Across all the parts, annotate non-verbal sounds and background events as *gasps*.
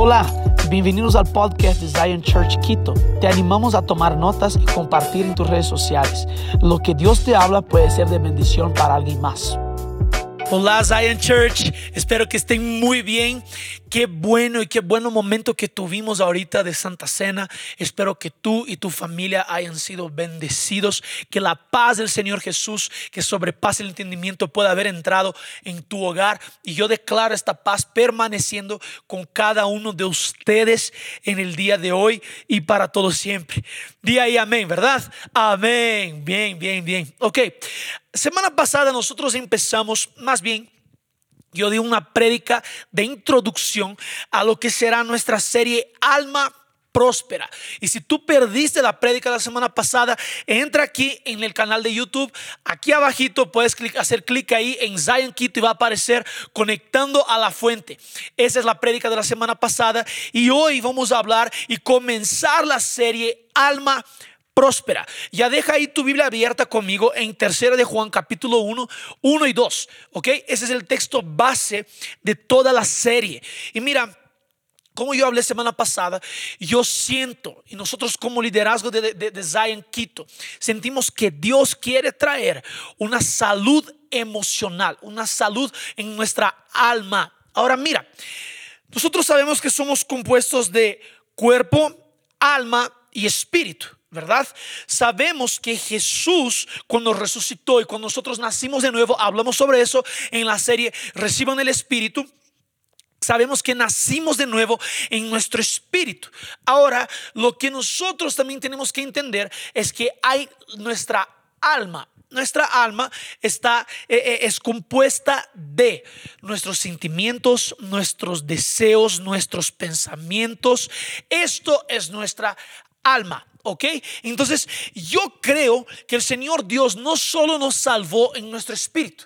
Hola, bienvenidos al podcast de Zion Church Quito. Te animamos a tomar notas y compartir en tus redes sociales. Lo que Dios te habla puede ser de bendición para alguien más. Hola Zion Church, espero que estén muy bien. Qué bueno y qué bueno momento que tuvimos ahorita de Santa Cena. Espero que tú y tu familia hayan sido bendecidos, que la paz del Señor Jesús, que sobrepasa el entendimiento, pueda haber entrado en tu hogar. Y yo declaro esta paz permaneciendo con cada uno de ustedes en el día de hoy y para todo siempre. Día y amén, ¿verdad? Amén. Bien, bien, bien. Ok. Semana pasada nosotros empezamos, más bien, yo di una prédica de introducción a lo que será nuestra serie Alma próspera. Y si tú perdiste la prédica la semana pasada, entra aquí en el canal de YouTube. Aquí abajito puedes hacer clic ahí en Zion Quito y va a aparecer conectando a la fuente. Esa es la prédica de la semana pasada. Y hoy vamos a hablar y comenzar la serie Alma próspera. Ya deja ahí tu Biblia abierta conmigo en tercera de Juan capítulo 1, 1 y 2. ¿Ok? Ese es el texto base de toda la serie. Y mira, como yo hablé semana pasada, yo siento, y nosotros como liderazgo de, de, Zion Quito, sentimos que Dios quiere traer una salud emocional, una salud en nuestra alma. Ahora mira, nosotros sabemos que somos compuestos de cuerpo, alma y espíritu. ¿Verdad? Sabemos que Jesús cuando resucitó y cuando nosotros nacimos de nuevo, hablamos sobre eso en la serie Reciban el Espíritu. Sabemos que nacimos de nuevo en nuestro espíritu. Ahora, lo que nosotros también tenemos que entender es que hay nuestra alma. Nuestra alma está eh, eh, es compuesta de nuestros sentimientos, nuestros deseos, nuestros pensamientos. Esto es nuestra alma. ¿Ok? Entonces yo creo que el Señor Dios no solo nos salvó en nuestro espíritu,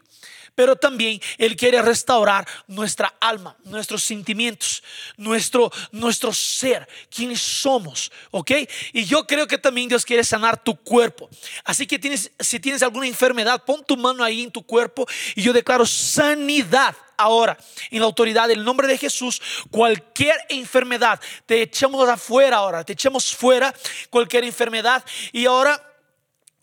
pero también Él quiere restaurar nuestra alma, nuestros sentimientos, nuestro, nuestro ser, quienes somos, ¿ok? Y yo creo que también Dios quiere sanar tu cuerpo. Así que tienes, si tienes alguna enfermedad, pon tu mano ahí en tu cuerpo y yo declaro sanidad ahora en la autoridad del nombre de Jesús cualquier enfermedad. Te echamos afuera ahora, te echamos fuera cualquier enfermedad y ahora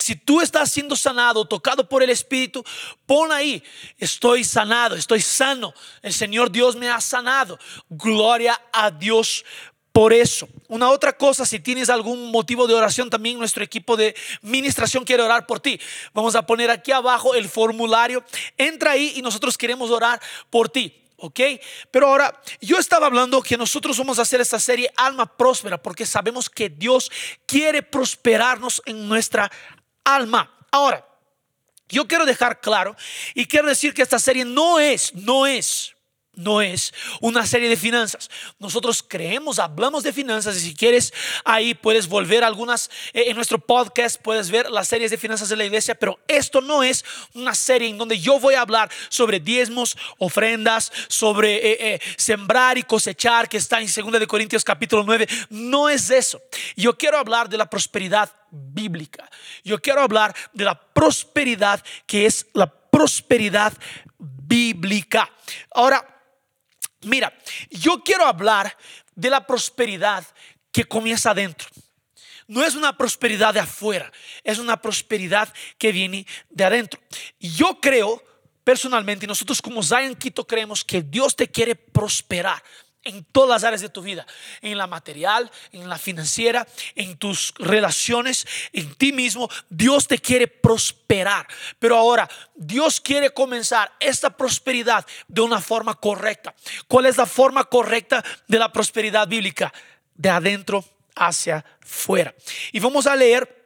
si tú estás siendo sanado, tocado por el Espíritu, pon ahí, estoy sanado, estoy sano. El Señor Dios me ha sanado. Gloria a Dios por eso. Una otra cosa, si tienes algún motivo de oración, también nuestro equipo de ministración quiere orar por ti. Vamos a poner aquí abajo el formulario. Entra ahí y nosotros queremos orar por ti. ¿ok? Pero ahora, yo estaba hablando que nosotros vamos a hacer esta serie Alma Próspera porque sabemos que Dios quiere prosperarnos en nuestra alma. Ahora, yo quiero dejar claro y quiero decir que esta serie no es, no es no es una serie de finanzas. Nosotros creemos, hablamos de finanzas y si quieres ahí puedes volver algunas eh, en nuestro podcast, puedes ver las series de finanzas de la iglesia, pero esto no es una serie en donde yo voy a hablar sobre diezmos, ofrendas, sobre eh, eh, sembrar y cosechar que está en 2 de Corintios capítulo 9. No es eso. Yo quiero hablar de la prosperidad bíblica. Yo quiero hablar de la prosperidad que es la prosperidad bíblica. Ahora, Mira, yo quiero hablar de la prosperidad que comienza adentro. No es una prosperidad de afuera, es una prosperidad que viene de adentro. Yo creo personalmente, nosotros como Zion Quito creemos que Dios te quiere prosperar en todas las áreas de tu vida, en la material, en la financiera, en tus relaciones, en ti mismo. Dios te quiere prosperar. Pero ahora, Dios quiere comenzar esta prosperidad de una forma correcta. ¿Cuál es la forma correcta de la prosperidad bíblica? De adentro hacia fuera. Y vamos a leer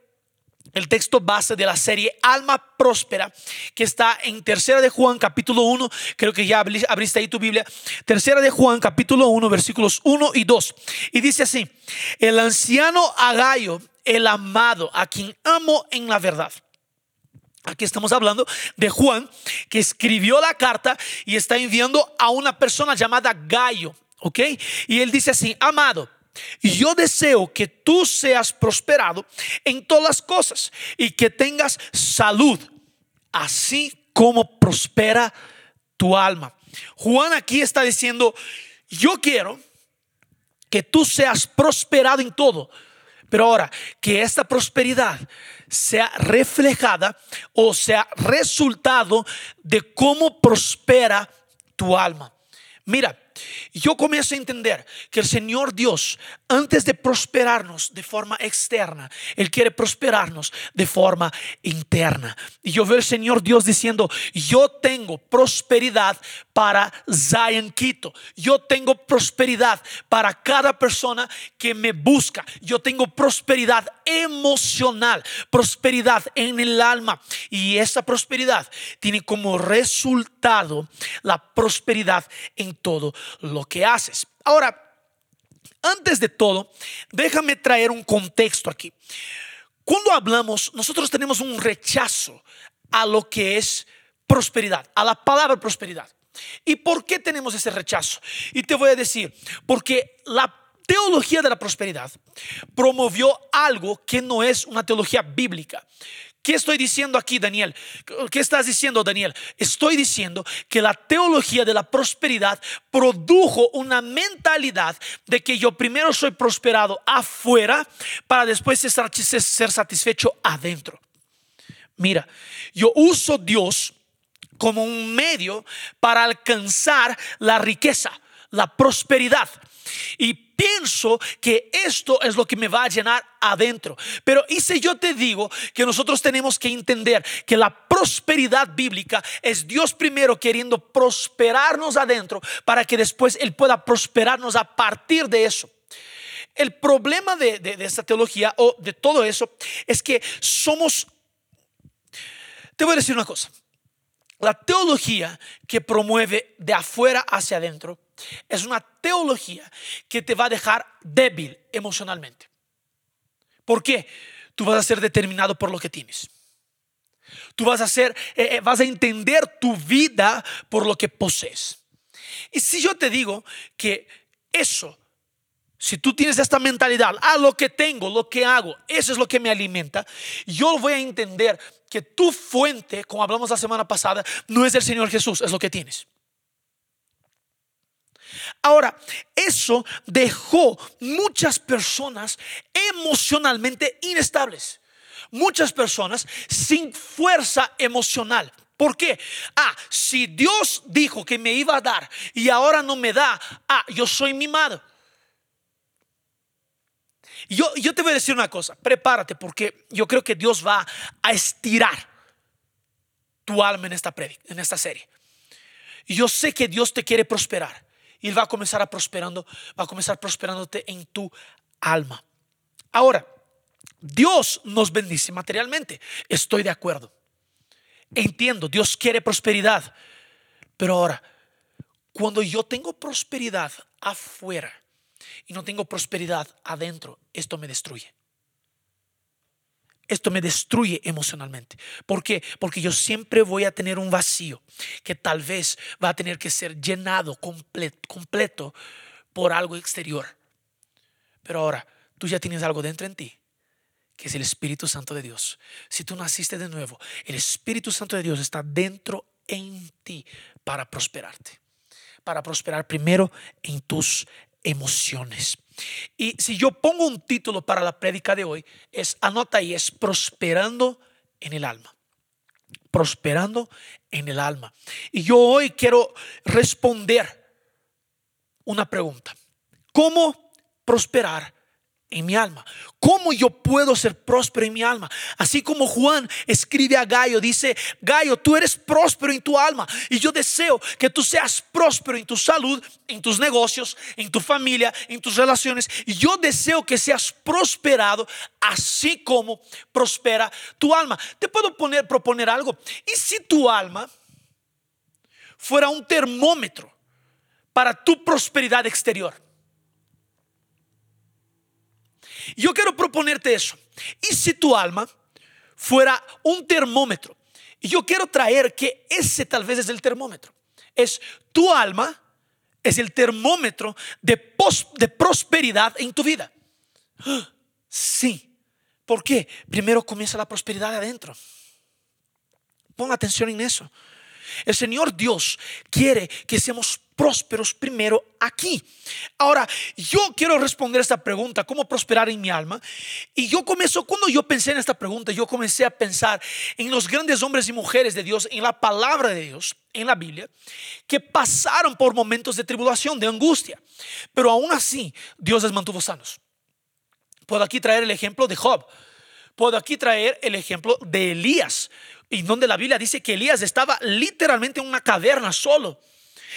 el texto base de la serie Alma Próspera, que está en Tercera de Juan, capítulo 1. Creo que ya abriste ahí tu Biblia. Tercera de Juan, capítulo 1, versículos 1 y 2. Y dice así: El anciano Agayo, el amado, a quien amo en la verdad. Aquí estamos hablando de Juan, que escribió la carta y está enviando a una persona llamada Gallo. ¿Ok? Y él dice así: Amado yo deseo que tú seas prosperado en todas las cosas y que tengas salud, así como prospera tu alma. Juan aquí está diciendo, yo quiero que tú seas prosperado en todo. Pero ahora, que esta prosperidad sea reflejada o sea resultado de cómo prospera tu alma. Mira, yo comienzo a entender que el Señor Dios, antes de prosperarnos de forma externa, Él quiere prosperarnos de forma interna. Y yo veo al Señor Dios diciendo, yo tengo prosperidad para Zion Quito. Yo tengo prosperidad para cada persona que me busca. Yo tengo prosperidad emocional, prosperidad en el alma. Y esa prosperidad tiene como resultado la prosperidad en todo lo que haces. Ahora, antes de todo, déjame traer un contexto aquí. Cuando hablamos, nosotros tenemos un rechazo a lo que es prosperidad, a la palabra prosperidad. ¿Y por qué tenemos ese rechazo? Y te voy a decir, porque la teología de la prosperidad promovió algo que no es una teología bíblica. ¿Qué estoy diciendo aquí, Daniel? ¿Qué estás diciendo, Daniel? Estoy diciendo que la teología de la prosperidad produjo una mentalidad de que yo primero soy prosperado afuera para después ser satisfecho adentro. Mira, yo uso Dios como un medio para alcanzar la riqueza, la prosperidad. Y pienso que esto es lo que me va a llenar adentro. Pero y si yo te digo que nosotros tenemos que entender que la prosperidad bíblica es Dios primero queriendo prosperarnos adentro para que después Él pueda prosperarnos a partir de eso. El problema de, de esta teología o de todo eso es que somos, te voy a decir una cosa, la teología que promueve de afuera hacia adentro es una teología que te va a dejar débil emocionalmente. ¿Por qué? Tú vas a ser determinado por lo que tienes. Tú vas a ser, eh, eh, vas a entender tu vida por lo que posees. Y si yo te digo que eso, si tú tienes esta mentalidad, ah, lo que tengo, lo que hago, eso es lo que me alimenta, yo voy a entender que tu fuente, como hablamos la semana pasada, no es el Señor Jesús, es lo que tienes. Ahora, eso dejó muchas personas emocionalmente inestables. Muchas personas sin fuerza emocional. ¿Por qué? Ah, si Dios dijo que me iba a dar y ahora no me da, ah, yo soy mimado. Yo, yo te voy a decir una cosa, prepárate porque yo creo que Dios va a estirar tu alma en esta, en esta serie. Yo sé que Dios te quiere prosperar y Él va a comenzar a prosperando, va a comenzar prosperándote en tu alma. Ahora, Dios nos bendice materialmente. Estoy de acuerdo. Entiendo, Dios quiere prosperidad. Pero ahora, cuando yo tengo prosperidad afuera y no tengo prosperidad adentro, esto me destruye esto me destruye emocionalmente. ¿Por qué? Porque yo siempre voy a tener un vacío que tal vez va a tener que ser llenado completo, por algo exterior. Pero ahora, tú ya tienes algo dentro en ti, que es el Espíritu Santo de Dios. Si tú naciste de nuevo, el Espíritu Santo de Dios está dentro en ti para prosperarte. Para prosperar primero en tus emociones. Y si yo pongo un título para la prédica de hoy, es, anota ahí, es prosperando en el alma. Prosperando en el alma. Y yo hoy quiero responder una pregunta. ¿Cómo prosperar en mi alma. ¿Cómo yo puedo ser próspero en mi alma? Así como Juan escribe a Gallo, dice, Gallo, tú eres próspero en tu alma y yo deseo que tú seas próspero en tu salud, en tus negocios, en tu familia, en tus relaciones. Y yo deseo que seas prosperado así como prospera tu alma. Te puedo poner, proponer algo. ¿Y si tu alma fuera un termómetro para tu prosperidad exterior? Yo quiero proponerte eso. ¿Y si tu alma fuera un termómetro? Yo quiero traer que ese tal vez es el termómetro. Es tu alma, es el termómetro de, de prosperidad en tu vida. Sí. ¿Por qué? Primero comienza la prosperidad adentro. Pon atención en eso. El Señor Dios quiere que seamos prósperos primero aquí. Ahora, yo quiero responder esta pregunta, ¿cómo prosperar en mi alma? Y yo comencé, cuando yo pensé en esta pregunta, yo comencé a pensar en los grandes hombres y mujeres de Dios, en la palabra de Dios, en la Biblia, que pasaron por momentos de tribulación, de angustia, pero aún así Dios les mantuvo sanos. Puedo aquí traer el ejemplo de Job. Puedo aquí traer el ejemplo de Elías, y donde la Biblia dice que Elías estaba literalmente en una caverna solo.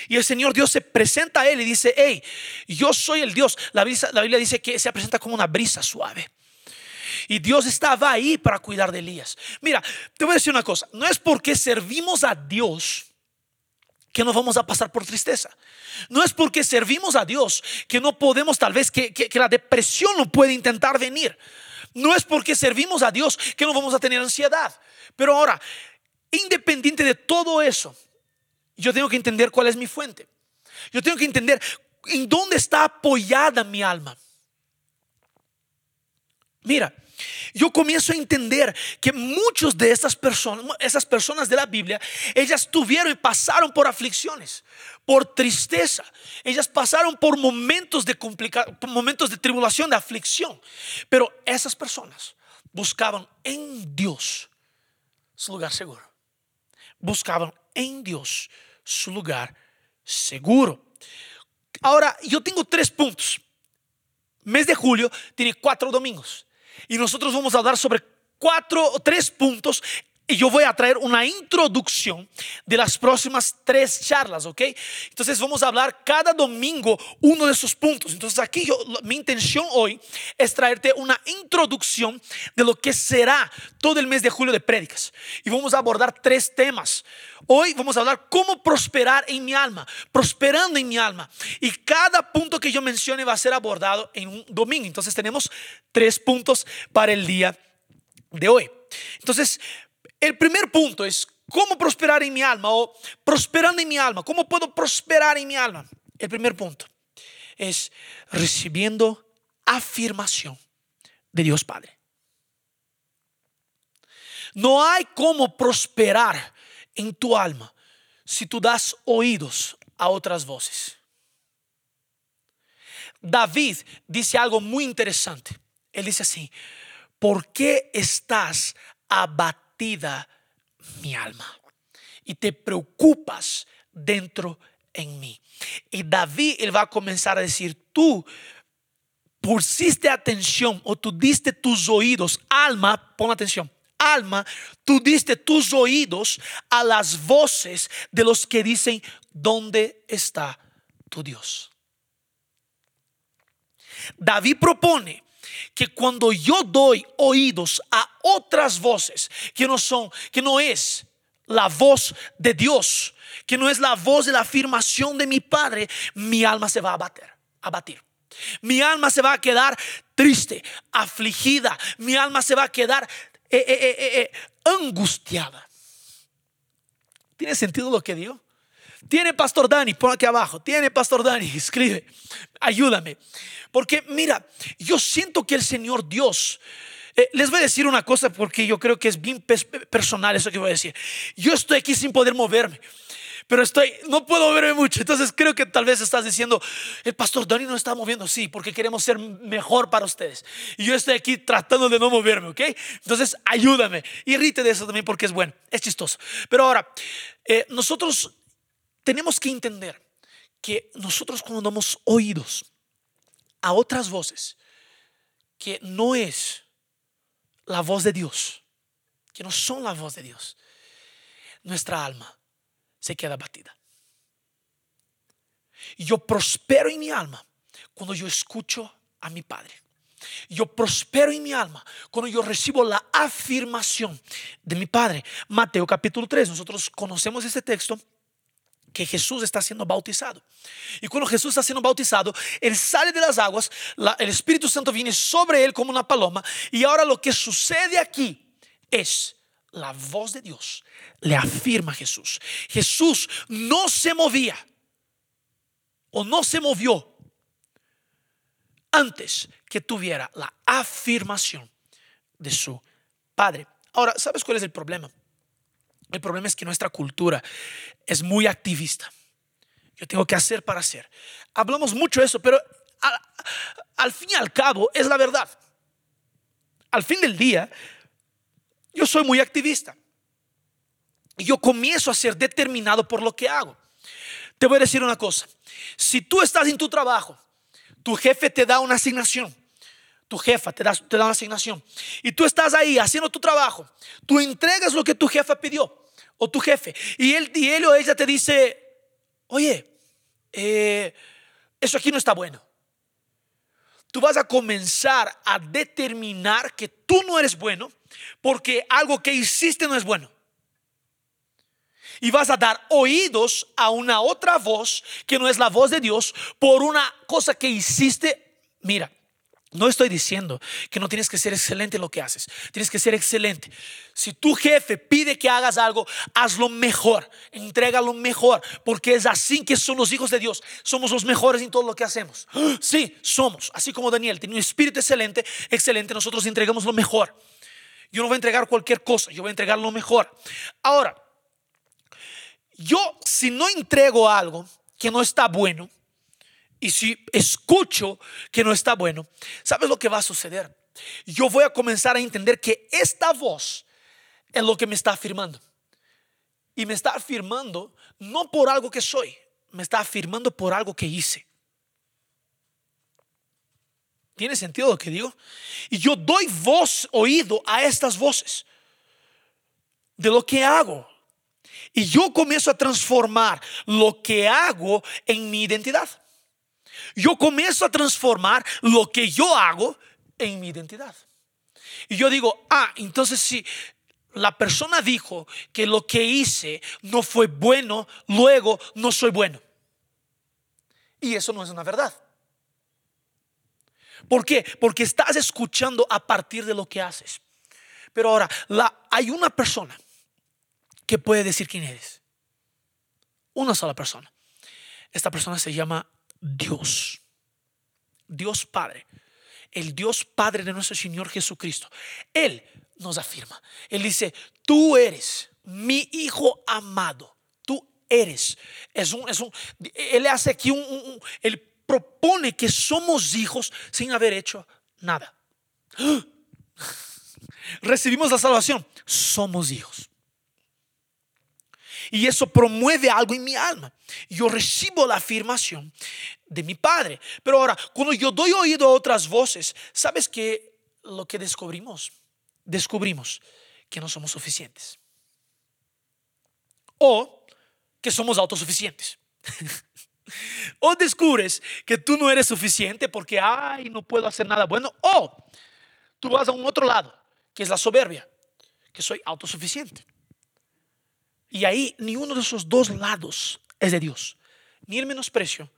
Y el Señor Dios se presenta a él y dice, hey, yo soy el Dios. La, la Biblia dice que se presenta como una brisa suave. Y Dios estaba ahí para cuidar de Elías. Mira, te voy a decir una cosa. No es porque servimos a Dios que no vamos a pasar por tristeza. No es porque servimos a Dios que no podemos, tal vez, que, que la depresión no puede intentar venir. No es porque servimos a Dios que no vamos a tener ansiedad. Pero ahora, independiente de todo eso, yo tengo que entender cuál es mi fuente. Yo tengo que entender en dónde está apoyada mi alma. Mira, yo comienzo a entender que muchos de estas personas, esas personas de la Biblia, ellas tuvieron y pasaron por aflicciones, por tristeza. Ellas pasaron por momentos de momentos de tribulación, de aflicción. Pero esas personas buscaban en Dios su lugar seguro. Buscaban en Dios su lugar seguro. Ahora, yo tengo tres puntos. Mes de julio tiene cuatro domingos. Y nosotros vamos a hablar sobre cuatro o tres puntos y yo voy a traer una introducción de las próximas tres charlas, ¿ok? Entonces vamos a hablar cada domingo uno de esos puntos. Entonces aquí yo, mi intención hoy es traerte una introducción de lo que será todo el mes de julio de prédicas. Y vamos a abordar tres temas. Hoy vamos a hablar cómo prosperar en mi alma, prosperando en mi alma. Y cada punto que yo mencione va a ser abordado en un domingo. Entonces tenemos tres puntos para el día de hoy. Entonces, el primer punto es cómo prosperar en mi alma o prosperando en mi alma. ¿Cómo puedo prosperar en mi alma? El primer punto es recibiendo afirmación de Dios Padre. No hay cómo prosperar en tu alma si tú das oídos a otras voces. David dice algo muy interesante. Él dice así, ¿por qué estás abatido? Mi alma y te preocupas dentro en mí. Y David, él va a comenzar a decir, tú pusiste atención o tú diste tus oídos, alma, pon atención, alma, tú diste tus oídos a las voces de los que dicen, ¿dónde está tu Dios? David propone que cuando yo doy oídos a otras voces que no son, que no es la voz de Dios, que no es la voz de la afirmación de mi Padre, mi alma se va a bater, a batir. Mi alma se va a quedar triste, afligida. Mi alma se va a quedar eh, eh, eh, angustiada. ¿Tiene sentido lo que digo? Tiene Pastor Dani, pon aquí abajo. Tiene Pastor Dani, escribe. Ayúdame. Porque mira, yo siento que el Señor Dios, eh, les voy a decir una cosa porque yo creo que es bien personal eso que voy a decir. Yo estoy aquí sin poder moverme. Pero estoy, no puedo moverme mucho. Entonces creo que tal vez estás diciendo, el pastor Dani no está moviendo. Sí, porque queremos ser mejor para ustedes. Y yo estoy aquí tratando de no moverme, ¿ok? Entonces ayúdame. Y rite de eso también porque es bueno, es chistoso. Pero ahora, eh, nosotros tenemos que entender que nosotros cuando damos oídos a otras voces que no es la voz de Dios, que no son la voz de Dios, nuestra alma se queda batida. Yo prospero en mi alma cuando yo escucho a mi Padre. Yo prospero en mi alma cuando yo recibo la afirmación de mi Padre. Mateo capítulo 3, nosotros conocemos este texto que Jesús está siendo bautizado. Y cuando Jesús está siendo bautizado, Él sale de las aguas, el Espíritu Santo viene sobre Él como una paloma. Y ahora lo que sucede aquí es la voz de Dios le afirma a Jesús. Jesús no se movía o no se movió antes que tuviera la afirmación de su Padre. Ahora, ¿sabes cuál es el problema? El problema es que nuestra cultura es muy activista. Yo tengo que hacer para hacer. Hablamos mucho de eso, pero al, fin y al cabo es la verdad. Al fin del día, yo soy muy activista. Y yo comienzo a ser determinado por lo que hago. Te voy a decir una cosa. Si tú estás en tu trabajo, tu jefe te da una asignación tu jefa te da, te da una asignación y tú estás ahí haciendo tu trabajo, tú entregas lo que tu jefa pidió o tu jefe y él, y él o ella te dice, oye, eh, eso aquí no está bueno. Tú vas a comenzar a determinar que tú no eres bueno porque algo que hiciste no es bueno. Y vas a dar oídos a una otra voz que no es la voz de Dios por una cosa que hiciste. Mira, no estoy diciendo que no tienes que ser excelente en lo que haces. Tienes que ser excelente. Si tu jefe pide que hagas algo, hazlo mejor. Entrega lo mejor. Porque es así que son los hijos de Dios. Somos los mejores en todo lo que hacemos. *gasps* Sí, somos. Así como Daniel tiene un espíritu excelente, excelente. Nosotros entregamos lo mejor. Yo no voy a entregar cualquier cosa. Yo voy a entregar lo mejor. Ahora, yo si no entrego algo que no está bueno, y si escucho que no está bueno, ¿sabes lo que va a suceder? Yo voy a comenzar a entender que esta voz es lo que me está afirmando. Y me está afirmando no por algo que soy, me está afirmando por algo que hice. ¿Tiene sentido lo que digo? Y yo doy voz, oído a estas voces de lo que hago. Y yo comienzo a transformar lo que hago en mi identidad yo comienzo a transformar lo que yo hago en mi identidad. Y yo digo, ah, entonces si la persona dijo que lo que hice no fue bueno, luego no soy bueno. Y eso no es una verdad. ¿Por qué? Porque estás escuchando a partir de lo que haces. Pero ahora, hay una persona que puede decir quién eres. Una sola persona. Esta persona se llama Dios. Dios Padre. El Dios Padre de nuestro Señor Jesucristo. Él nos afirma. Él dice, tú eres mi hijo amado. Tú eres. Es un, es un, él hace aquí un, él propone que somos hijos sin haber hecho nada. *gasps* Recibimos la salvación. Somos hijos. Y eso promueve algo en mi alma. Yo recibo la afirmación de mi Padre. Pero ahora, cuando yo doy oído a otras voces, ¿sabes qué? Lo que descubrimos, descubrimos que no somos suficientes. O que somos autosuficientes. *laughs* o descubres que tú no eres suficiente porque, ay, no puedo hacer nada bueno. O tú vas a un otro lado, que es la soberbia, que soy autosuficiente. Y ahí ni uno de esos dos lados es de Dios. Ni el menosprecio,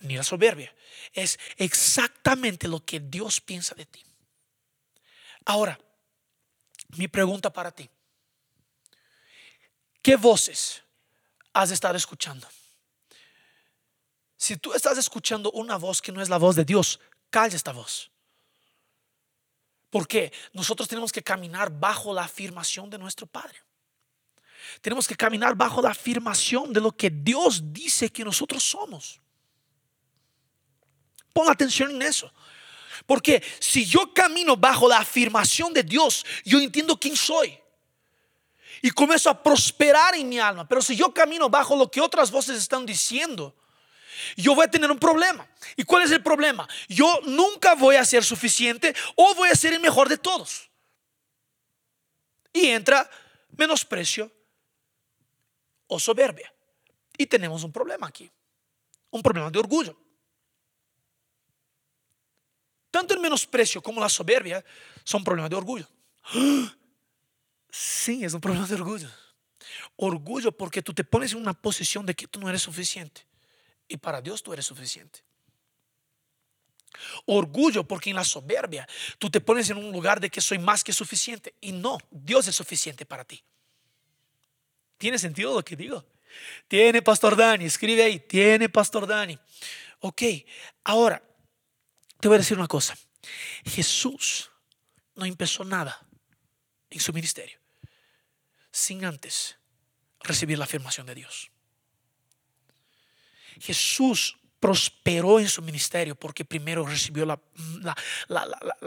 ni la soberbia. Es exactamente lo que Dios piensa de ti. Ahora, mi pregunta para ti. ¿Qué voces has estado escuchando? Si tú estás escuchando una voz que no es la voz de Dios, calla esta voz. Porque nosotros tenemos que caminar bajo la afirmación de nuestro Padre. Tenemos que caminar bajo la afirmación de lo que Dios dice que nosotros somos. Pon atención en eso. Porque si yo camino bajo la afirmación de Dios, yo entiendo quién soy. Y comienzo a prosperar en mi alma. Pero si yo camino bajo lo que otras voces están diciendo, yo voy a tener un problema. ¿Y cuál es el problema? Yo nunca voy a ser suficiente o voy a ser el mejor de todos. Y entra menosprecio o soberbia. Y tenemos un problema aquí. Un problema de orgullo. Tanto el menosprecio como la soberbia son problemas de orgullo. Sí, es un problema de orgullo. Orgullo porque tú te pones en una posición de que tú no eres suficiente. Y para Dios tú eres suficiente. Orgullo porque en la soberbia tú te pones en un lugar de que soy más que suficiente. Y no, Dios es suficiente para ti. ¿Tiene sentido lo que digo? Tiene Pastor Dani, escribe ahí, tiene Pastor Dani. Ok, ahora, te voy a decir una cosa. Jesús no empezó nada en su ministerio sin antes recibir la afirmación de Dios. Jesús prosperó en su ministerio porque primero recibió la,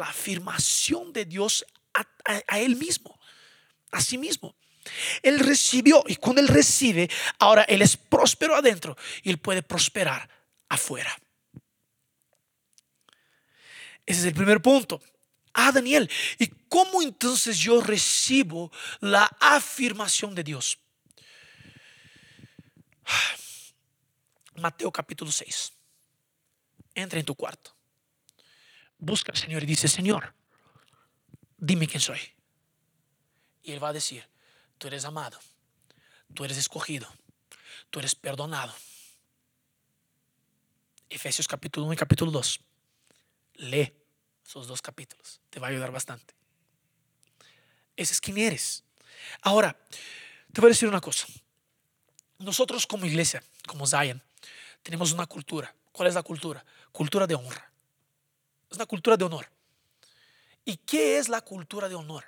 afirmación de Dios a, él mismo, a sí mismo. Él recibió y cuando él recibe, ahora él es próspero adentro y él puede prosperar afuera. Ese es el primer punto. Ah, Daniel, ¿y cómo entonces yo recibo la afirmación de Dios? *sighs* Mateo capítulo 6. Entra en tu cuarto. Busca al Señor y dice, Señor, dime quién soy. Y Él va a decir, tú eres amado, tú eres escogido, tú eres perdonado. Efesios capítulo 1 y capítulo 2. Lee esos dos capítulos. Te va a ayudar bastante. Ese es quién eres. Ahora, te voy a decir una cosa. Nosotros como iglesia, como Zion, tenemos una cultura. ¿Cuál es la cultura? Cultura de honra. Es una cultura de honor. ¿Y qué es la cultura de honor?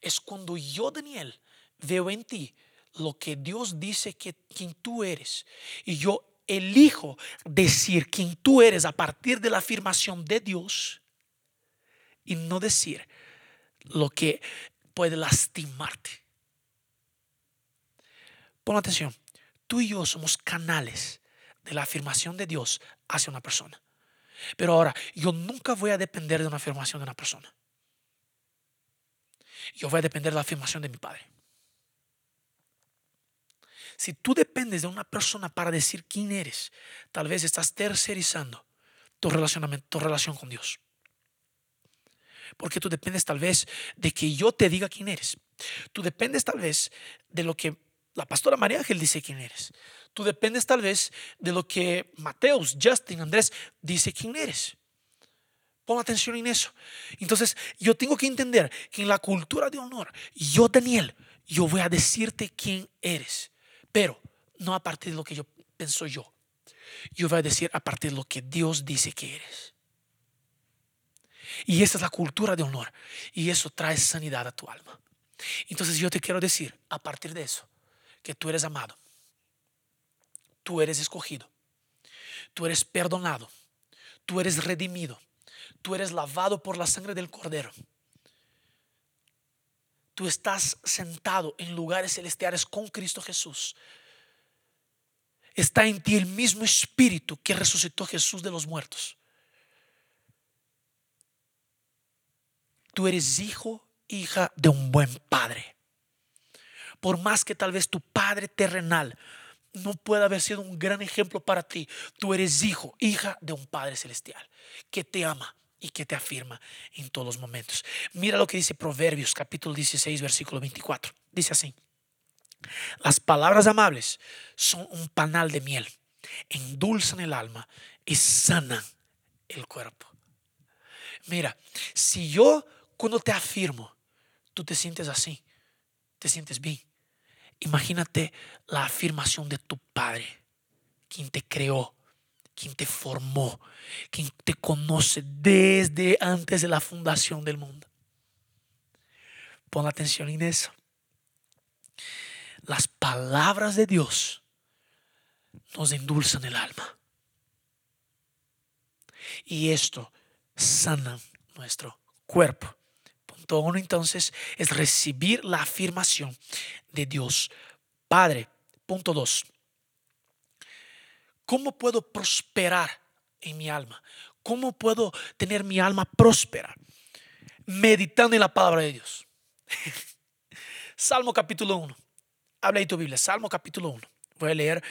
Es cuando yo, Daniel, veo en ti lo que Dios dice que quien tú eres. Y yo elijo decir quién tú eres a partir de la afirmación de Dios y no decir lo que puede lastimarte. Pon atención, tú y yo somos canales de la afirmación de Dios hacia una persona. Pero ahora, yo nunca voy a depender de una afirmación de una persona. Yo voy a depender de la afirmación de mi Padre. Si tú dependes de una persona para decir quién eres, tal vez estás tercerizando tu, relacionamiento, tu relación con Dios. Porque tú dependes tal vez de que yo te diga quién eres. Tú dependes tal vez de lo que la pastora María Ángel dice quién eres. Tú dependes tal vez de lo que Mateus, Justin, Andrés dice quién eres. Pon atención en eso. Entonces, yo tengo que entender que en la cultura de honor, yo, Daniel, yo voy a decirte quién eres pero no a partir de lo que yo pienso yo. Yo voy a decir a partir de lo que Dios dice que eres. Y esa es la cultura de honor. Y eso trae sanidad a tu alma. Entonces yo te quiero decir, a partir de eso, que tú eres amado. Tú eres escogido. Tú eres perdonado. Tú eres redimido. Tú eres lavado por la sangre del cordero. Tú estás sentado en lugares celestiales con Cristo Jesús. Está en ti el mismo espíritu que resucitó Jesús de los muertos. Tú eres hijo, hija de un buen padre. Por más que tal vez tu padre terrenal no pueda haber sido un gran ejemplo para ti, tú eres hijo, hija de un Padre celestial que te ama y que te afirma en todos los momentos. Mira lo que dice Proverbios capítulo 16 versículo 24. Dice así. Las palabras amables son un panal de miel, endulzan el alma y sanan el cuerpo. Mira, si yo cuando te afirmo, tú te sientes así, te sientes bien. Imagínate la afirmación de tu Padre, quien te creó, quien te formó, quien te conoce desde antes de la fundación del mundo. Pon atención en eso. Las palabras de Dios nos endulzan el alma. Y esto sana nuestro cuerpo. Punto uno entonces es recibir la afirmación de Dios Padre. Punto dos ¿Cómo puedo prosperar en mi alma? ¿Cómo puedo tener mi alma próspera? Meditando en la palabra de Dios. *laughs* Salmo capítulo 1. Habla ahí tu Biblia. Salmo capítulo 1. Voy a leer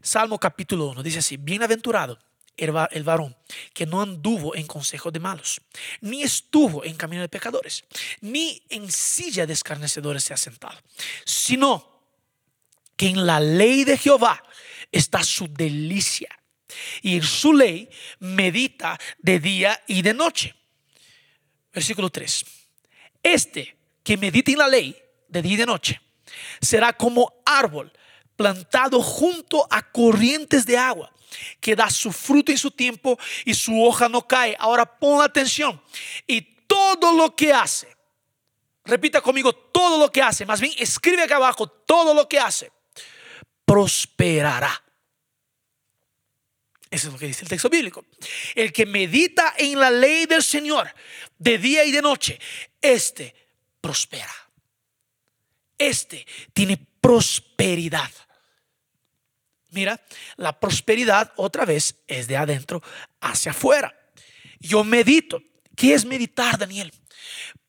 Salmo capítulo 1. Dice así, bienaventurado el varón que no anduvo en consejo de malos, ni estuvo en camino de pecadores, ni en silla de escarnecedores se ha sentado, sino que en la ley de Jehová está su delicia. Y su ley medita de día y de noche. Versículo 3. Este que medita en la ley de día y de noche será como árbol plantado junto a corrientes de agua que da su fruto en su tiempo y su hoja no cae. Ahora pon atención. Y todo lo que hace repita conmigo todo lo que hace, más bien escribe acá abajo todo lo que hace, prosperará. Eso es lo que dice el texto bíblico. El que medita en la ley del Señor de día y de noche, este prospera. Este tiene prosperidad. Mira, la prosperidad otra vez es de adentro hacia afuera. Yo medito. ¿Qué es meditar, Daniel?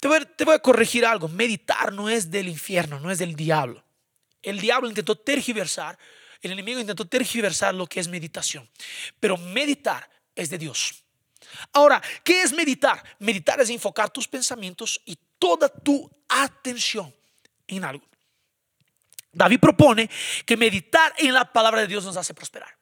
Te voy, te voy, a corregir algo. Meditar no es del infierno, no es del diablo. El diablo intentó tergiversar el enemigo intentó tergiversar lo que es meditación. Pero meditar es de Dios. Ahora, ¿qué es meditar? Meditar es enfocar tus pensamientos y toda tu atención en algo. David propone que meditar en la palabra de Dios nos hace prosperar.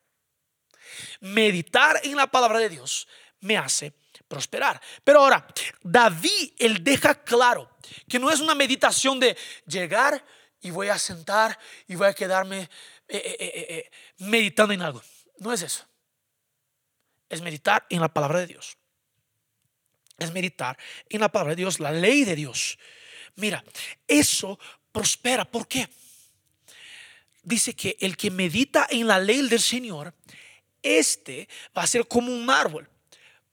Meditar en la palabra de Dios me hace prosperar. Pero ahora, David, él deja claro que no es una meditación de llegar y voy a sentar y voy a quedarme eh, eh, eh, meditando en algo. No es eso. Es meditar en la palabra de Dios. Es meditar en la palabra de Dios, la ley de Dios. Mira, eso prospera. ¿Por qué? Dice que el que medita en la ley del Señor, este va a ser como un árbol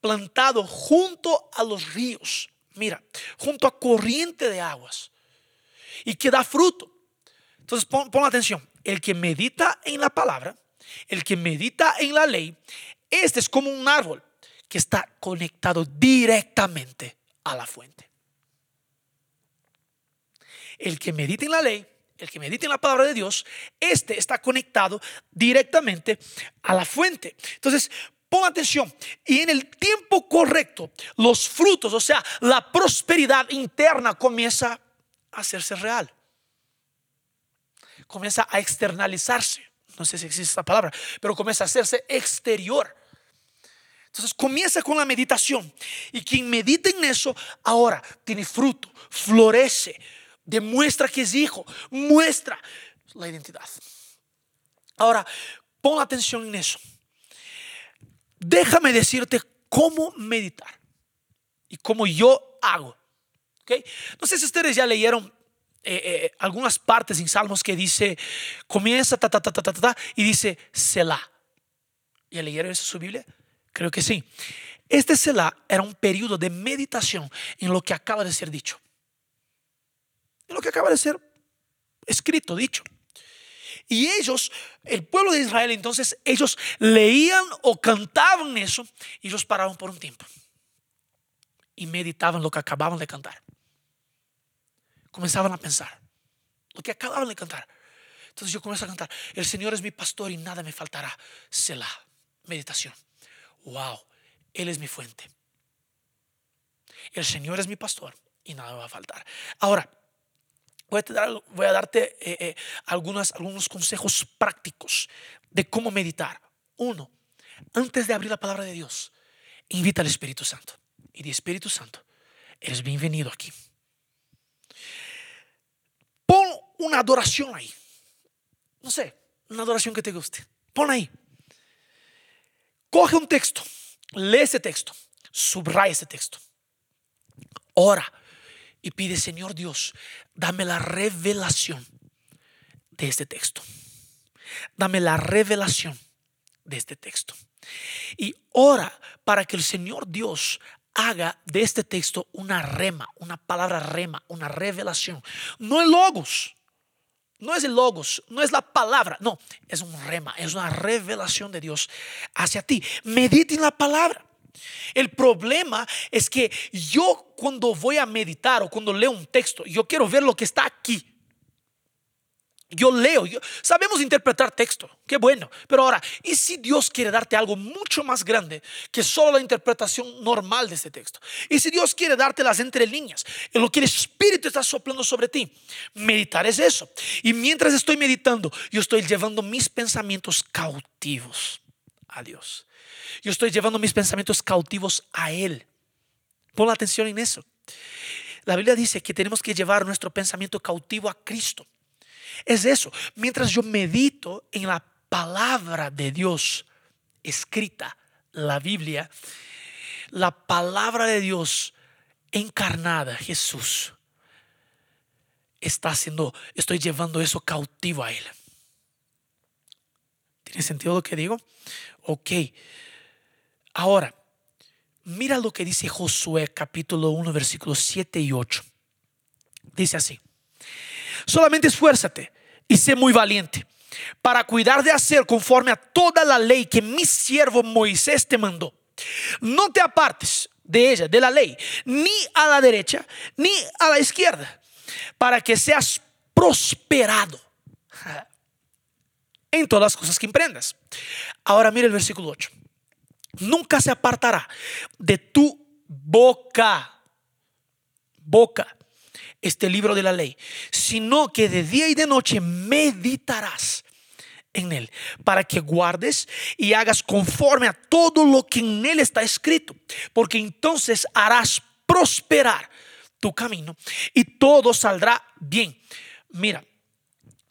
plantado junto a los ríos. Mira, junto a corriente de aguas. Y que da fruto. Entonces pon, atención el que medita en la palabra, el que medita en la ley, este es como un árbol que está conectado directamente a la fuente. El que medita en la ley, el que medita en la palabra de Dios, este está conectado directamente a la fuente. Entonces, pon atención. Y en el tiempo correcto, los frutos, o sea, la prosperidad interna comienza a hacerse real comienza a externalizarse. No sé si existe esta palabra, pero comienza a hacerse exterior. Entonces comienza con la meditación. Y quien medita en eso, ahora tiene fruto, florece, demuestra que es hijo, muestra la identidad. Ahora, pon atención en eso. Déjame decirte cómo meditar y cómo yo hago. ¿Okay? No sé si ustedes ya leyeron eh, eh, algunas partes en Salmos que dice, comienza ta, ta, ta, ta, ta, ta y dice Selah. ¿Ya leyeron eso en su Biblia? Creo que sí. Este Selah era un periodo de meditación en lo que acaba de ser dicho. En lo que acaba de ser escrito, dicho. Y ellos, el pueblo de Israel, entonces, ellos leían o cantaban eso y ellos paraban por un tiempo. Y meditaban lo que acababan de cantar comenzaban a pensar lo que acababan de cantar. Entonces yo comienzo a cantar, el Señor es mi pastor y nada me faltará. Selah, meditación. Wow, Él es mi fuente. El Señor es mi pastor y nada me va a faltar. Ahora, voy a, dar, voy a darte eh, eh, algunos consejos prácticos de cómo meditar. Uno, antes de abrir la palabra de Dios, invita al Espíritu Santo. Y de Espíritu Santo, eres bienvenido aquí una adoración ahí. No sé, una adoración que te guste. Pon ahí. Coge un texto, lee ese texto, subraya ese texto. Ora y pide, Señor Dios, dame la revelación de este texto. Dame la revelación de este texto. Y ora para que el Señor Dios haga de este texto una rema, una palabra rema, una revelación. No el logos, no es el logos, no es la palabra, no, es un rema, es una revelación de Dios hacia ti. Medita en la palabra. El problema es que yo cuando voy a meditar o cuando leo un texto, yo quiero ver lo que está aquí. Yo leo, sabemos interpretar texto, qué bueno. Pero ahora, ¿y si Dios quiere darte algo mucho más grande que solo la interpretación normal de este texto? ¿Y si Dios quiere darte las entre líneas, en lo que el Espíritu está soplando sobre ti? Meditar es eso. Y mientras estoy meditando, yo estoy llevando mis pensamientos cautivos a Dios. Yo estoy llevando mis pensamientos cautivos a Él. Pon atención en eso. La Biblia dice que tenemos que llevar nuestro pensamiento cautivo a Cristo. Es eso. Mientras yo medito en la palabra de Dios escrita, la Biblia, la palabra de Dios encarnada, Jesús, está haciendo, estoy llevando eso cautivo a él. ¿Tiene sentido lo que digo? Ok. Ahora, mira lo que dice Josué capítulo 1 versículos 7 y 8. Dice así, solamente esfuérzate y sé muy valiente para cuidar de hacer conforme a toda la ley que mi siervo Moisés te mandó. No te apartes de ella, de la ley, ni a la derecha, ni a la izquierda, para que seas prosperado en todas las cosas que emprendas. Ahora mira el versículo 8. Nunca se apartará de tu boca, boca, este libro de la ley, sino que de día y de noche meditarás en él, para que guardes y hagas conforme a todo lo que en él está escrito, porque entonces harás prosperar tu camino y todo saldrá bien. Mira,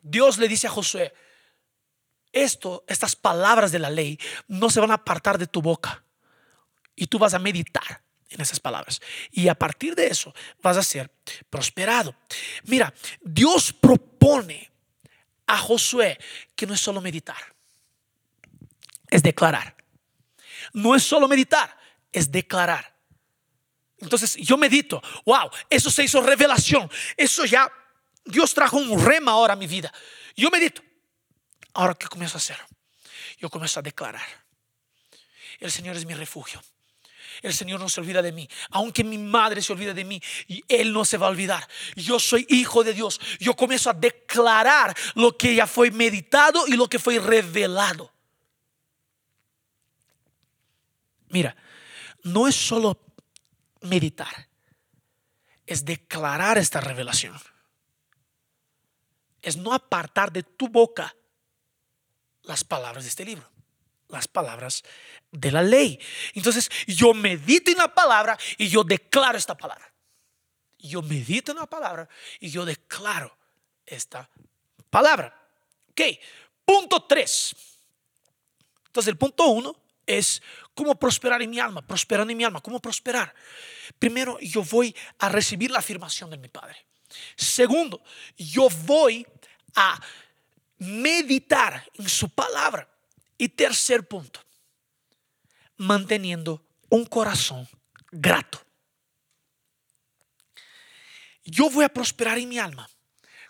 Dios le dice a Josué, esto, estas palabras de la ley no se van a apartar de tu boca y tú vas a meditar en esas palabras. Y a partir de eso vas a ser prosperado. Mira, Dios propone a Josué que no es solo meditar, es declarar. No es solo meditar, es declarar. Entonces yo medito, wow, eso se hizo revelación, eso ya, Dios trajo un rema ahora a mi vida. Yo medito. Ahora, ¿qué comienzo a hacer? Yo comienzo a declarar. El Señor es mi refugio. El Señor no se olvida de mí. Aunque mi madre se olvide de mí, Él no se va a olvidar. Yo soy hijo de Dios. Yo comienzo a declarar lo que ya fue meditado y lo que fue revelado. Mira, no es solo meditar, es declarar esta revelación. Es no apartar de tu boca las palabras de este libro las palabras de la ley. Entonces yo medito en la palabra y yo declaro esta palabra. Yo medito en la palabra y yo declaro esta palabra. Ok, punto 3. Entonces el punto 1 es cómo prosperar en mi alma, prosperando en mi alma, cómo prosperar. Primero, yo voy a recibir la afirmación de mi Padre. Segundo, yo voy a meditar en su palabra. Y tercer punto, manteniendo un corazón grato. Yo voy a prosperar en mi alma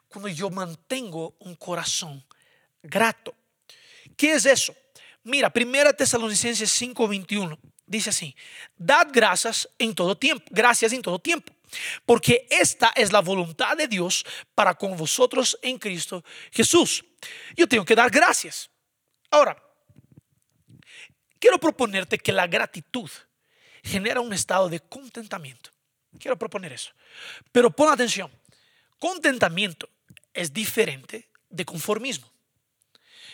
cuando yo mantengo un corazón grato. ¿Qué es eso? Mira, primera Tesalonicenses 5:21 dice así: Dad gracias en todo tiempo, gracias en todo tiempo, porque esta es la voluntad de Dios para con vosotros en Cristo Jesús. Yo tengo que dar gracias. Ahora, Quiero proponerte que la gratitud genera un estado de contentamiento. Quiero proponer eso. Pero pon atención, contentamiento es diferente de conformismo.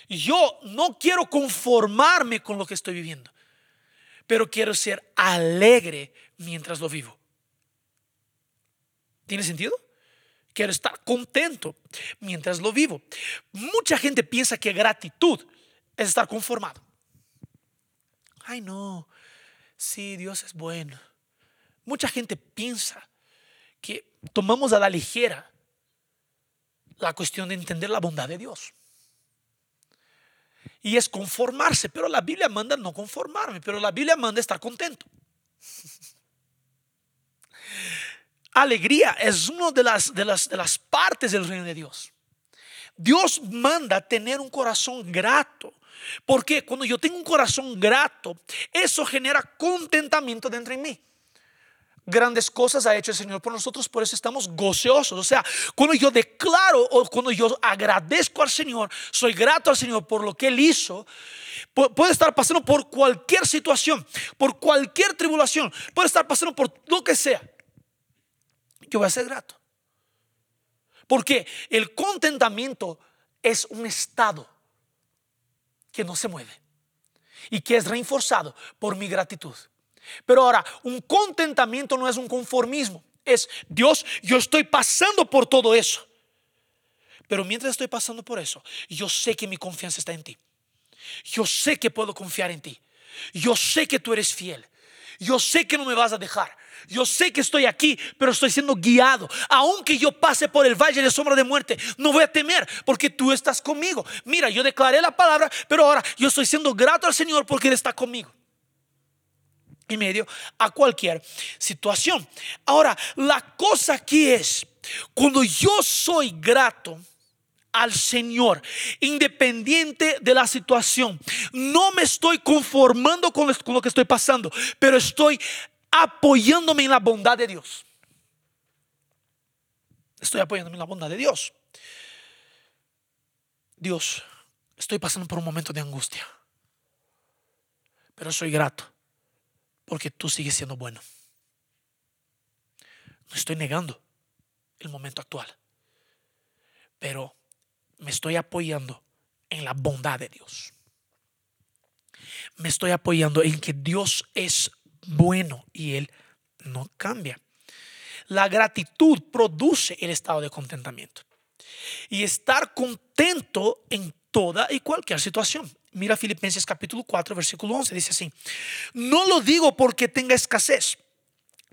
Yo no quiero conformarme con lo que estoy viviendo, pero quiero ser alegre mientras lo vivo. ¿Tiene sentido? Quiero estar contento mientras lo vivo. Mucha gente piensa que gratitud es estar conformado ay no, sí, Dios es bueno. Mucha gente piensa que tomamos a la ligera la cuestión de entender la bondad de Dios. Y es conformarse, pero la Biblia manda no conformarme, pero la Biblia manda estar contento. *laughs* Alegría es una de las, de, las, de las partes del reino de Dios. Dios manda tener un corazón grato. Porque cuando yo tengo un corazón grato, eso genera contentamiento dentro de mí. Grandes cosas ha hecho el Señor por nosotros, por eso estamos gozosos. O sea, cuando yo declaro o cuando yo agradezco al Señor, soy grato al Señor por lo que Él hizo, puede estar pasando por cualquier situación, por cualquier tribulación, puede estar pasando por lo que sea. Yo voy a ser grato. Porque el contentamiento es un estado que no se mueve y que es reforzado por mi gratitud. Pero ahora, un contentamiento no es un conformismo, es Dios, yo estoy pasando por todo eso. Pero mientras estoy pasando por eso, yo sé que mi confianza está en ti. Yo sé que puedo confiar en ti. Yo sé que tú eres fiel. Yo sé que no me vas a dejar. Yo sé que estoy aquí, pero estoy siendo guiado. Aunque yo pase por el valle de sombra de muerte, no voy a temer porque tú estás conmigo. Mira, yo declaré la palabra, pero ahora yo estoy siendo grato al Señor porque Él está conmigo. Y medio a cualquier situación. Ahora, la cosa aquí es, cuando yo soy grato, al Señor, independiente de la situación. No me estoy conformando con lo que estoy pasando, pero estoy apoyándome en la bondad de Dios. Estoy apoyándome en la bondad de Dios. Dios, estoy pasando por un momento de angustia, pero soy grato porque tú sigues siendo bueno. No estoy negando el momento actual, pero me estoy apoyando en la bondad de Dios. Me estoy apoyando en que Dios es bueno y Él no cambia. La gratitud produce el estado de contentamiento. Y estar contento en toda y cualquier situación. Mira Filipenses capítulo 4, versículo 11. Dice así, no lo digo porque tenga escasez,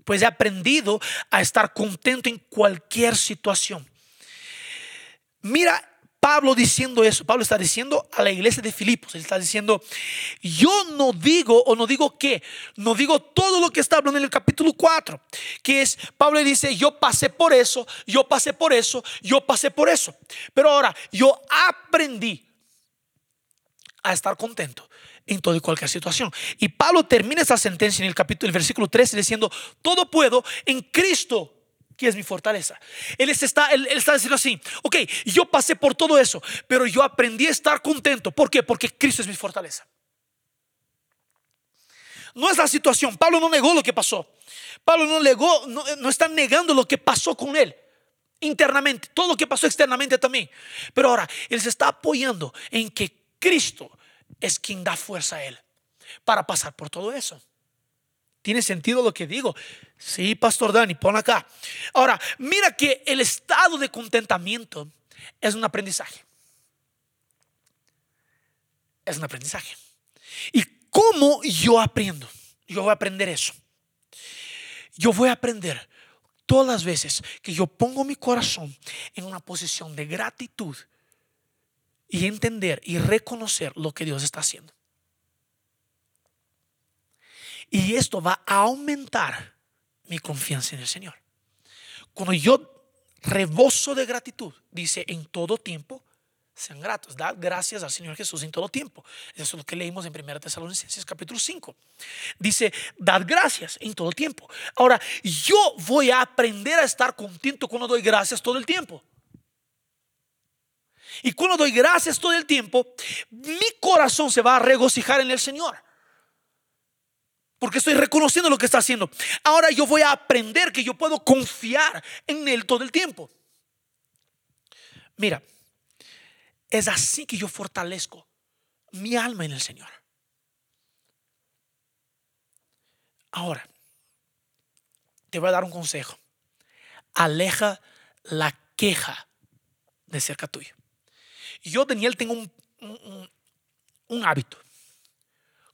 pues he aprendido a estar contento en cualquier situación. Mira Pablo diciendo eso, Pablo está diciendo a la iglesia de Filipos, él está diciendo, yo no digo o no digo qué, no digo todo lo que está hablando en el capítulo 4, que es, Pablo dice, yo pasé por eso, yo pasé por eso, yo pasé por eso, pero ahora yo aprendí a estar contento en toda y cualquier situación. Y Pablo termina esa sentencia en el capítulo, el versículo 13 diciendo, todo puedo en Cristo es mi fortaleza. Él está, él, está diciendo así, ok, yo pasé por todo eso, pero yo aprendí a estar contento. ¿Por qué? Porque Cristo es mi fortaleza. No es la situación. Pablo no negó lo que pasó. Pablo no negó, no, no está negando lo que pasó con él internamente, todo lo que pasó externamente también. Pero ahora, él se está apoyando en que Cristo es quien da fuerza a él para pasar por todo eso. ¿Tiene sentido lo que digo? Sí, Pastor Dani, pon acá. Ahora, mira que el estado de contentamiento es un aprendizaje. Es un aprendizaje. ¿Y cómo yo aprendo? Yo voy a aprender eso. Yo voy a aprender todas las veces que yo pongo mi corazón en una posición de gratitud y entender y reconocer lo que Dios está haciendo. Y esto va a aumentar mi confianza en el Señor. Cuando yo reboso de gratitud, dice en todo tiempo, sean gratos, dad gracias al Señor Jesús en todo tiempo. Eso es lo que leímos en 1 Tesalonicenses capítulo 5. Dice, dad gracias en todo tiempo. Ahora, yo voy a aprender a estar contento cuando doy gracias todo el tiempo. Y cuando doy gracias todo el tiempo, mi corazón se va a regocijar en el Señor porque estoy reconociendo lo que está haciendo. Ahora yo voy a aprender que yo puedo confiar en Él todo el tiempo. Mira, es así que yo fortalezco mi alma en el Señor. Ahora, te voy a dar un consejo. Aleja la queja de cerca tuyo. Yo, Daniel, tengo un, un, un hábito.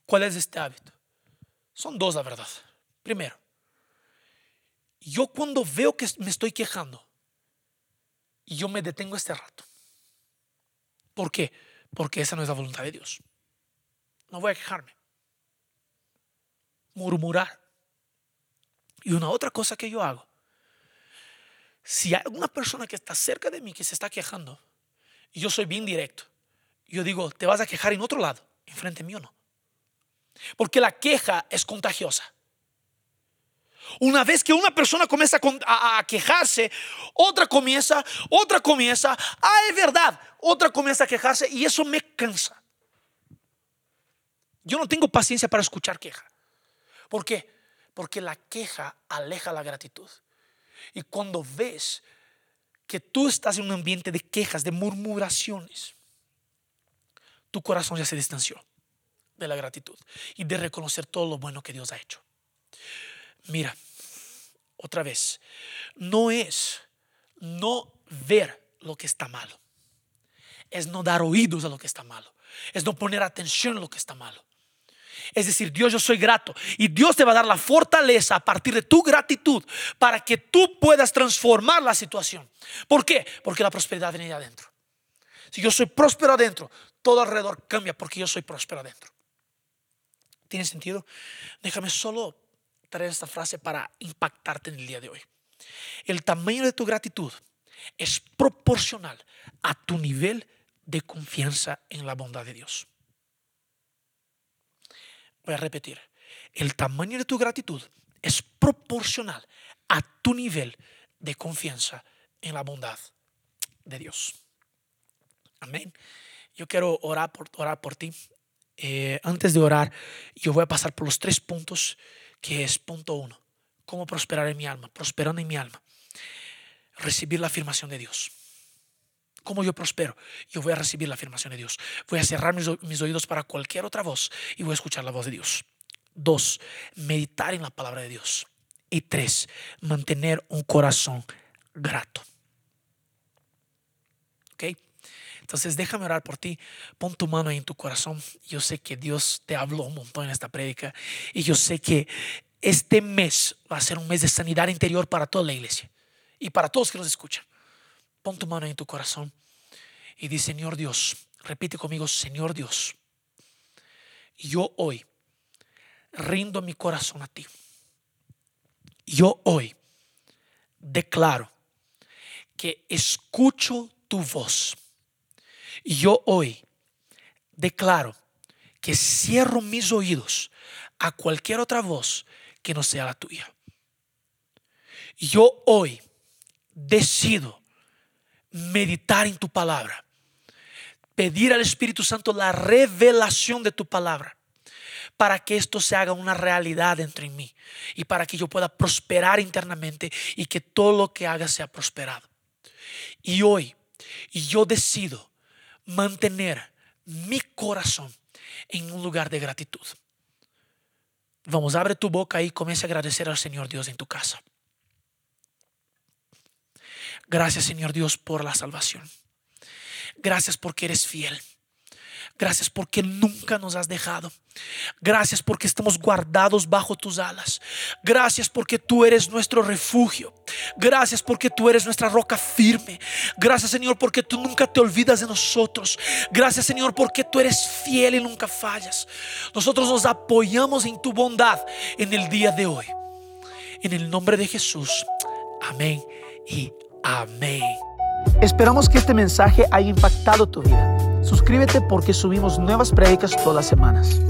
¿Cuál es este hábito? Son dos, la verdad. Primero, yo cuando veo que me estoy quejando, yo me detengo este rato. ¿Por qué? Porque esa no es la voluntad de Dios. No voy a quejarme. Murmurar. Y una otra cosa que yo hago, si hay alguna persona que está cerca de mí que se está quejando, yo soy bien directo, yo digo, te vas a quejar en otro lado, enfrente mío no. Porque la queja es contagiosa. Una vez que una persona comienza a, quejarse, otra comienza, otra comienza, ah, es verdad, otra comienza a quejarse y eso me cansa. Yo no tengo paciencia para escuchar queja. ¿Por qué? Porque la queja aleja la gratitud. Y cuando ves que tú estás en un ambiente de quejas, de murmuraciones, tu corazón ya se distanció de la gratitud y de reconocer todo lo bueno que Dios ha hecho. Mira, otra vez, no es no ver lo que está malo, es no dar oídos a lo que está malo, es no poner atención a lo que está malo, Es decir, Dios, yo soy grato. Y Dios te va a dar la fortaleza a partir de tu gratitud para que tú puedas transformar la situación. ¿Por qué? Porque la prosperidad viene de adentro. Si yo soy próspero adentro, todo alrededor cambia porque yo soy próspero adentro. ¿Tiene sentido? Déjame solo traer esta frase para impactarte en el día de hoy. El tamaño de tu gratitud es proporcional a tu nivel de confianza en la bondad de Dios. Voy a repetir. El tamaño de tu gratitud es proporcional a tu nivel de confianza en la bondad de Dios. Amén. Yo quiero orar por, orar por ti. Eh, antes de orar, yo voy a pasar por los tres puntos, que es punto uno, cómo prosperar en mi alma, prosperando en mi alma. Recibir la afirmación de Dios. ¿Cómo yo prospero? Yo voy a recibir la afirmación de Dios. Voy a cerrar mis, mis oídos para cualquier otra voz y voy a escuchar la voz de Dios. Dos, meditar en la palabra de Dios. Y tres, mantener un corazón grato. ¿Ok? Entonces déjame orar por ti. Pon tu mano ahí en tu corazón. Yo sé que Dios te habló un montón en esta prédica. Y yo sé que este mes va a ser un mes de sanidad interior para toda la iglesia. Y para todos que nos escuchan. Pon tu mano en tu corazón y di, Señor Dios, repite conmigo, Señor Dios, yo hoy rindo mi corazón a ti. Yo hoy declaro que escucho tu voz. Yo hoy declaro que cierro mis oídos a cualquier otra voz que no sea la tuya. Yo hoy decido meditar en tu palabra. Pedir al Espíritu Santo la revelación de tu palabra para que esto se haga una realidad dentro de mí y para que yo pueda prosperar internamente y que todo lo que haga sea prosperado. Y hoy yo decido mantener mi corazón en un lugar de gratitud. Vamos, abre tu boca y comienza a agradecer al Señor Dios en tu casa. Gracias Señor Dios por la salvación. Gracias porque eres fiel. Gracias porque nunca nos has dejado. Gracias porque estamos guardados bajo tus alas. Gracias porque tú eres nuestro refugio. Gracias porque tú eres nuestra roca firme. Gracias Señor porque tú nunca te olvidas de nosotros. Gracias Señor porque tú eres fiel y nunca fallas. Nosotros nos apoyamos en tu bondad en el día de hoy. En el nombre de Jesús. Amén y Amén. Esperamos que este mensaje haya impactado tu vida. Suscríbete porque subimos nuevas prédicas todas las semanas.